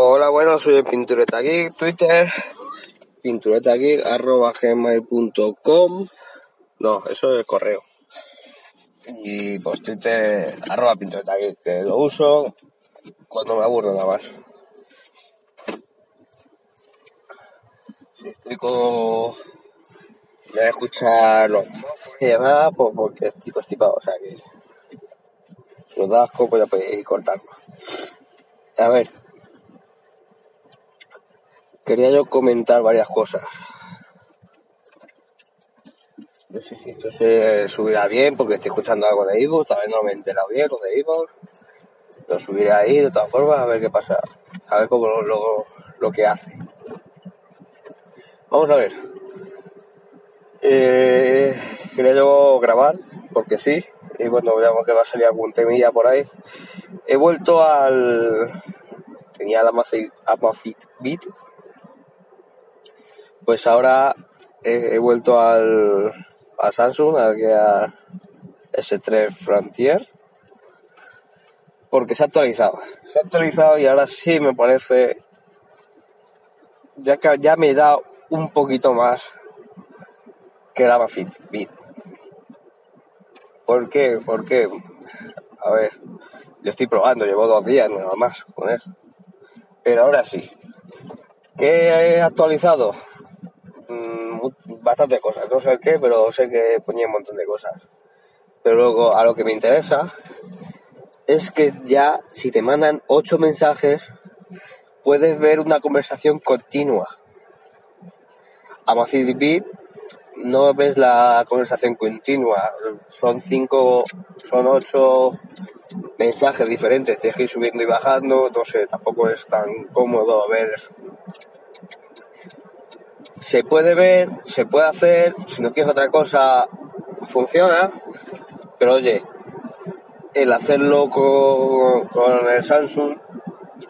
Hola, bueno, soy el Pintureta Geek, Twitter, pintureta geek, arroba gmail.com, no, eso es el correo. Y pues Twitter, arroba pintureta geek, que lo uso cuando me aburro nada más. Si estoy con... Voy a escuchar los demás, pues porque estoy constipado, o sea que... Si os da asco, pues ya podéis cortarlo. A ver, quería yo comentar varias cosas. No sé si esto se subirá bien porque estoy escuchando algo de Ivo, tal no me he enterado bien lo de Ivo. Lo subiré ahí de todas formas a ver qué pasa, a ver cómo lo, lo, lo que hace. Vamos a ver. Eh, quería yo grabar, porque sí, y bueno, veamos que va a salir algún temilla por ahí. He vuelto al... Tenía la Amazfit Beat, pues ahora he, vuelto al, a Samsung, al que a S3 Frontier, porque se ha actualizado. Se ha actualizado y ahora sí me parece, ya que ya me da un poquito más que el Amazfit Beat. ¿Por qué? Porque, a ver, yo estoy probando, llevo dos días nada más con eso. Pero ahora sí. ¿Qué he actualizado? Bastantes cosas, no sé qué, pero sé que ponía un montón de cosas. Pero luego a lo que me interesa es que ya si te mandan ocho mensajes puedes ver una conversación continua. Amazfit Beat no ves la conversación continua, son cinco, son ocho mensajes diferentes, tienes que ir subiendo y bajando, no sé, tampoco es tan cómodo ver. Se puede ver, se puede hacer, si no quieres otra cosa, funciona, pero oye, el hacerlo con, con el Samsung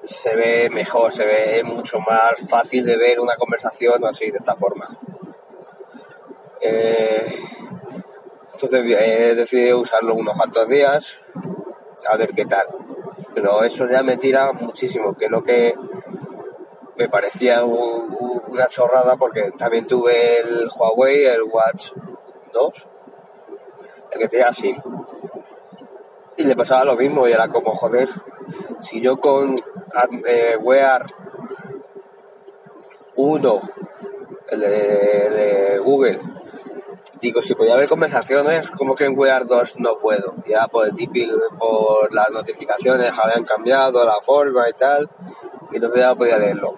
se ve mejor, se ve mucho más fácil de ver una conversación así, de esta forma. Eh, entonces he decidido usarlo unos cuantos días a ver qué tal. Pero eso ya me tira muchísimo, que es lo que me parecía un- una chorrada porque también tuve el Huawei, el Watch 2, el que tenía así. Y le pasaba lo mismo y era como, joder, si yo con eh, Wear 1, el de, Google, digo, si podía haber conversaciones, como que en Wear 2 no puedo. Ya por el típico, por las notificaciones habían cambiado la forma y tal, y entonces ya podía leerlo.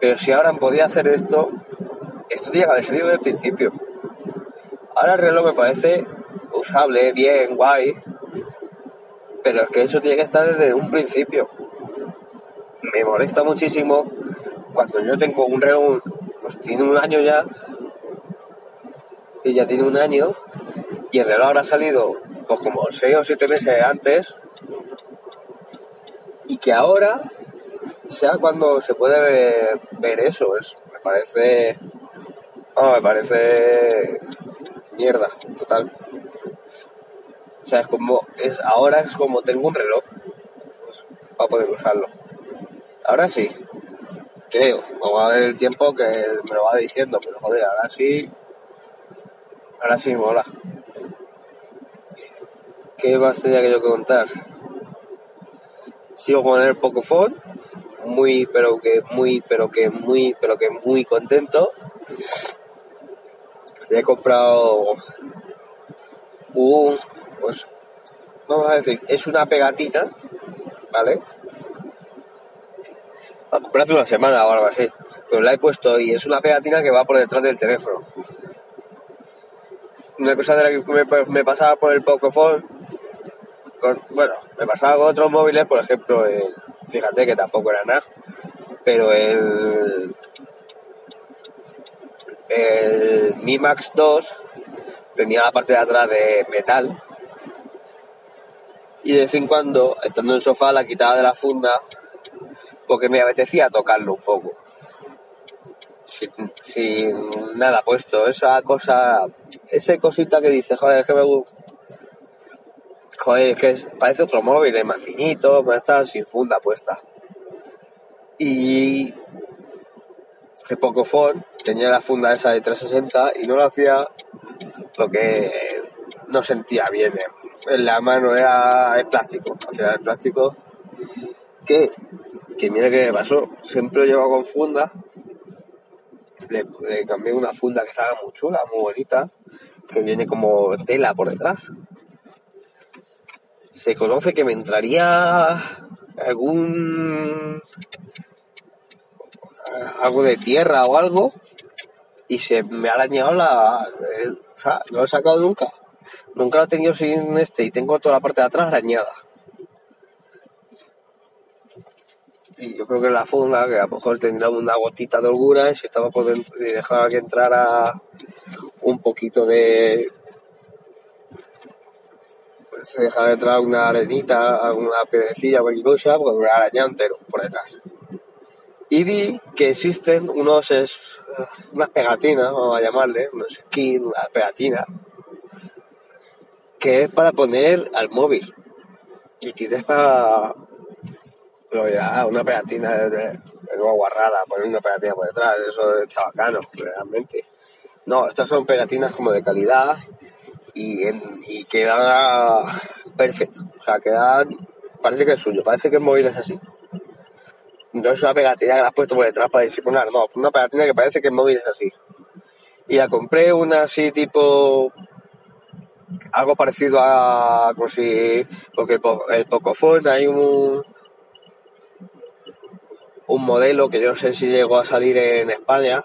Pero si ahora podía hacer esto, esto tenía que haber salido del principio. Ahora el reloj me parece usable, bien, guay, pero es que eso tiene que estar desde un principio. Me molesta muchísimo cuando yo tengo un reloj, pues tiene un año ya, y ya tiene un año, y el reloj habrá salido pues como seis o siete meses antes, y que ahora sea cuando se puede ver, eso, es, me parece, no, me parece mierda, total. O sea, es como, es, ahora es como tengo un reloj, pues, para poder usarlo. Ahora sí, creo, vamos a ver el tiempo que me lo va diciendo, pero joder, ahora sí, ahora sí mola. ¿Qué más tenía que yo contar? Sigo con el Pocophone, muy, pero que muy, pero que muy, pero que muy contento. He comprado un, pues, vamos a decir, es una pegatina, ¿vale? La compré hace una semana o algo así, pero la he puesto y es una pegatina que va por detrás del teléfono. Una cosa de la que me, me pasaba por el Pocophone, con, bueno, me pasaba con otros móviles, por ejemplo, el, fíjate que tampoco era nada, pero el, Mi Max 2 tenía la parte de atrás de metal y de vez en cuando, estando en el sofá, la quitaba de la funda porque me apetecía tocarlo un poco. Sin, nada puesto, esa cosa, esa cosita que dice, joder, es que me. Joder, es que parece otro móvil, es más finito, pero está sin funda puesta. Y el Pocophone tenía la funda esa de 360 y no lo hacía porque no sentía bien. En la mano era el plástico, hacía el plástico que, que mira qué me pasó, siempre lo llevo con funda, le, le cambié una funda que estaba muy chula, muy bonita, que viene como tela por detrás. Se conoce que me entraría algún algo de tierra o algo y se me ha arañado la o sea, no lo he sacado nunca. Nunca lo he tenido sin este y tengo toda la parte de atrás arañada. Y yo creo que la funda que a lo mejor tendría una gotita de holgura y si estaba por dentro y dejaba que entrara un poquito de se dejaba de entrar una arenita, alguna piedrecilla, cualquier cosa, porque me arañado entero por detrás y vi que existen unos unas pegatinas, vamos a llamarle, unos skins, una pegatina, que es para poner al móvil. Y tienes para lo dirá, una pegatina de, de, guarrada, poner una pegatina por detrás, eso es chabacano, realmente. No, estas son pegatinas como de calidad y, en, y quedan perfecto. O sea, quedan, parece que es suyo, parece que el móvil es así. No es una pegatina que la has puesto por detrás para disimular, no, una pegatina que parece que el móvil es así. Y la compré una así tipo algo parecido a como si porque el, el Pocophone hay un un modelo que yo no sé si llegó a salir en España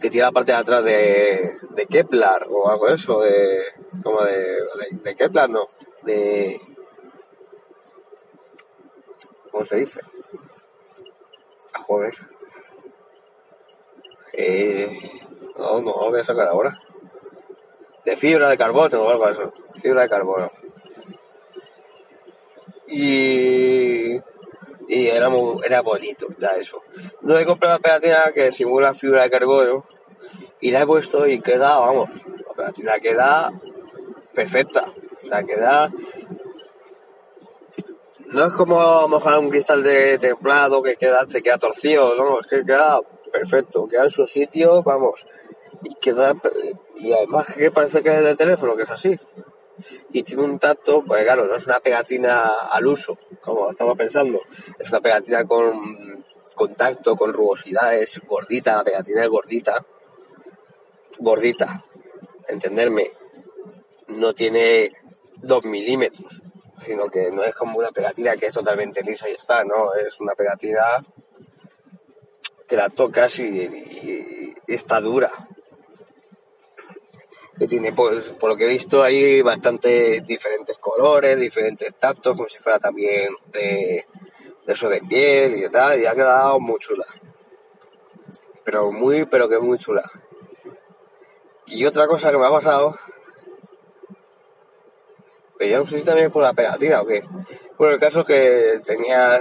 que tiene la parte de atrás de, de Kepler o algo de eso de como de, de, de Kepler no de ¿cómo se dice? joder. Eh, no, no lo voy a sacar ahora. De fibra de carbono o algo así. Fibra de carbono. Y, y era, muy, era bonito, ya eso. No he comprado una pegatina que simula fibra de carbono y la he puesto y queda, vamos, la pegatina queda perfecta. O sea, queda no es como mojar un cristal de templado que queda, te queda torcido, no, es que queda perfecto, queda en su sitio, vamos, y queda, y además que parece que es del teléfono, que es así, y tiene un tacto, pues claro, no es una pegatina al uso, como estamos pensando, es una pegatina con contacto, con rugosidad, es gordita, la pegatina es gordita, gordita, entenderme, no tiene dos milímetros, sino que no es como una pegatina que es totalmente lisa y está, no, es una pegatina que la tocas y está dura. Que tiene, pues, por lo que he visto, hay bastante diferentes colores, diferentes tactos, como si fuera también de, de eso de piel y tal, y ha quedado muy chula. Pero muy, pero que muy chula. Y otra cosa que me ha pasado pero yo no sé si también por la pegatina o qué. Bueno, el caso es que tenía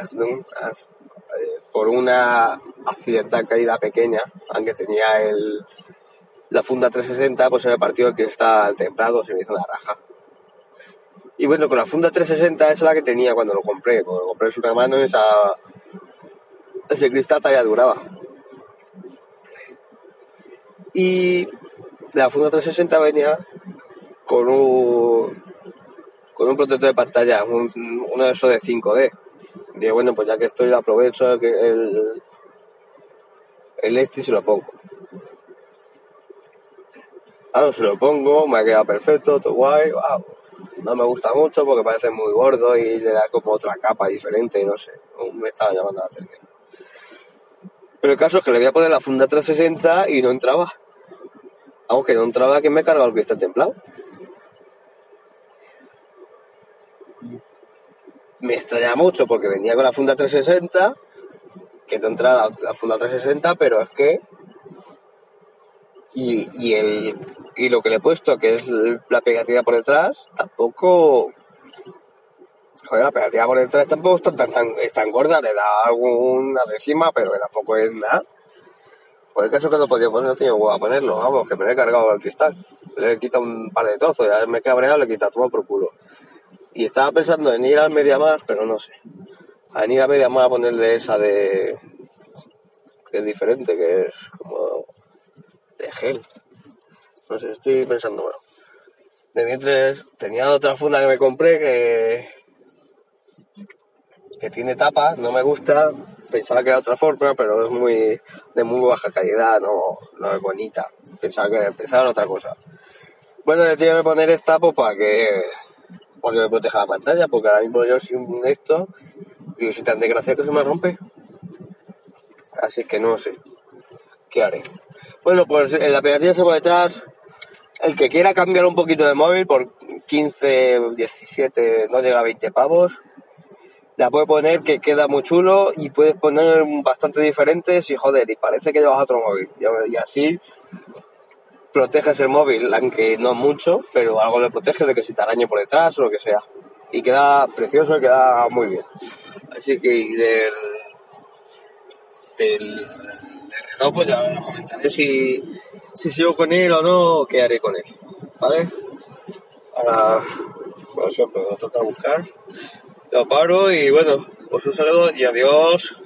por una accidental caída pequeña, aunque tenía el, la funda 360, pues se me partió que está templado, se me hizo una raja. Y bueno, con la funda 360 esa es la que tenía cuando lo compré. Cuando lo compré en una mano, esa, ese cristal todavía duraba. Y la funda 360 venía con un, con un protector de pantalla, un, uno de esos de 5D. Digo, bueno, pues ya que estoy, aprovecho el, el, el este y se lo pongo. Claro, se lo pongo, me ha quedado perfecto, todo guay, wow. No me gusta mucho porque parece muy gordo y le da como otra capa diferente, no sé, me estaba llamando la atención. Pero el caso es que le voy a poner la funda 360 y no entraba. Aunque no entraba que me he cargado el cristal templado. me extraña mucho porque venía con la funda 360, que te entra la, la, funda 360, pero es que. Y, y, el, y lo que le he puesto, que es la pegatina por detrás, tampoco. Joder, la pegatina por detrás tampoco está tan, tan, es tan gorda, le da alguna décima, pero tampoco es nada. Por el caso que no podía poner, no tenía huevo a ponerlo, vamos, que me lo he cargado al cristal. Le he quitado un par de trozos, ya me he cabreado, le he quitado todo por culo. Y estaba pensando en ir al Mediamar, pero no sé. En ir a Mediamar a ponerle esa de que es diferente, que es como de gel. No sé, estoy pensando, bueno. De mientras tenía otra funda que me compré que, que tiene tapa, no me gusta. Pensaba que era otra forma, pero es muy de muy baja calidad, no, no es bonita. Pensaba que pensaba en otra cosa. Bueno, le tengo que poner esta pues, para que porque me proteja la pantalla, porque ahora mismo yo sin esto, digo, soy tan desgraciado que se me rompe. Así que no sé. ¿Qué haré? Bueno, pues en la pegatina se puede echar el que quiera cambiar un poquito de móvil por 15, 17, no llega a 20 pavos. La puede poner que queda muy chulo y puedes poner bastante diferentes y joder, y parece que llevas otro móvil. Y así proteges el móvil, aunque no mucho, pero algo le protege de que si te arañe por detrás o lo que sea. Y queda precioso y queda muy bien. Así que del, del, reloj pues ya comentaré si, si sigo con él o no, o qué haré con él. ¿Vale? Ahora, como siempre, me toca buscar. Lo paro y bueno, pues un saludo y adiós.